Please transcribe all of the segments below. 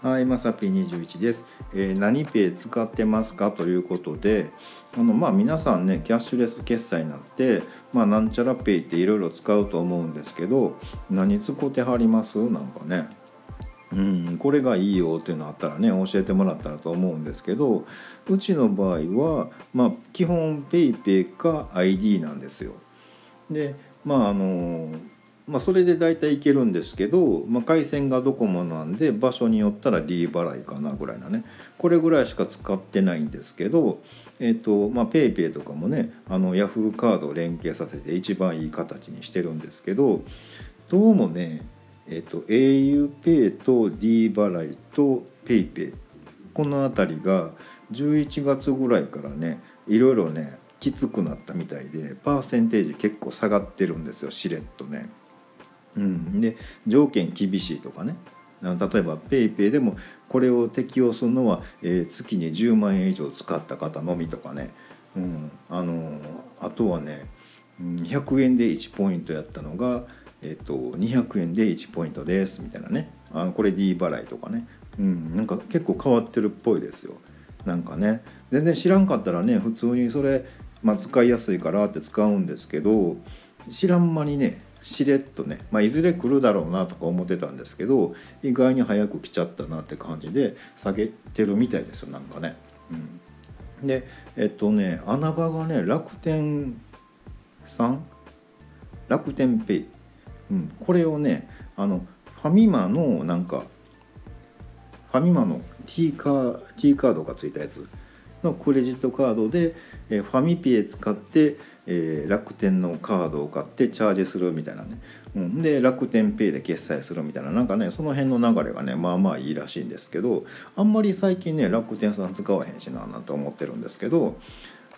はい、まさぴ21です、えー、何ペイ使ってますかということで、あのまあ皆さんね、キャッシュレス決済になって、まあなんちゃらペイっていろいろ使うと思うんですけど、何使ってはります？なんかね。うん、これがいいよっていうのあったらね教えてもらったらと思うんですけどうちの場合は、まあ、基本 PayPay か ID なんですよ。でまああのまあ、それで大体いけるんですけど、まあ、回線がドコモなんで場所によったら D 払いかなぐらいなねこれぐらいしか使ってないんですけどえっ、ー、とまあ PayPay とかもねあの Yahoo カードを連携させて一番いい形にしてるんですけどどうもねえっ、ー、と auPay と D 払いと PayPay この辺りが11月ぐらいからねいろいろねきつくなったみたいでパーセンテージ結構下がってるんですよしれっとね。うん、で条件厳しいとかね。例えば PayPay でもこれを適用するのは、えー、月に10万円以上使った方のみとかね、うん、あのあとはね100円で1ポイントやったのが、えーと、200円で1ポイントですみたいなね。あのこれ D 払いとかね、うん、なんか結構変わってるっぽいですよ。なんかね。全然知らんかったらね普通にそれ、まあ、使いやすいからって使うんですけど知らん間にねしれっとね、まあ、いずれ来るだろうなとか思ってたんですけど意外に早く来ちゃったなって感じで下げてるみたいですよなんかね。うん、でえっとね穴場がね楽天さん？楽天ペイ、うん、これをねあのファミマのなんかファミマの T カ T カードがついたやつ。のクレジットカードで、えファミピエ使って、え、楽天のカードを買ってチャージするみたいなね、うん、で楽天ペイで決済するみたいな。なんかねその辺の流れがねまあまあいいらしいんですけどあんまり最近ね楽天さん使わへんしななんて思ってるんですけど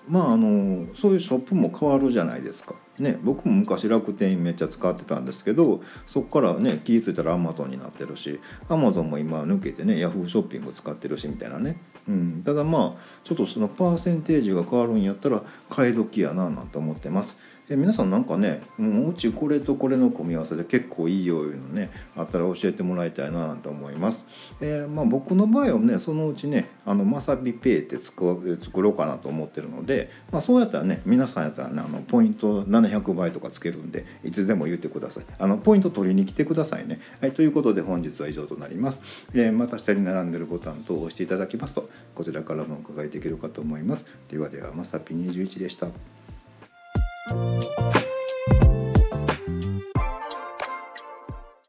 まああのそういうショップも変わるじゃないですか。ね、僕も昔楽天めっちゃ使ってたんですけどそこからね気付いたらアマゾンになってるしアマゾンも今抜けてねヤフーショッピング使ってるしみたいなね、うん、ただまあちょっとそのパーセンテージが変わるんやったら買い時やななんて思ってます。え皆さんなんかね、うん、うちこれとこれの組み合わせで結構いいよいうのねあったら教えてもらいたいななんて思います。えー、まあ、僕の場合はねそのうちねあのまさびペイって作ろうかなと思ってるので、まあ、そうやったらね皆さんやったらねあのポイント700倍とかつけるんでいつでも言ってください。あのポイント取りに来てくださいね。はい、ということで本日は以上となります。えー、また下に並んでるボタンと押していただきますとこちらからもお伺いできるかと思います。ではではまさぴ21でした。Thank you.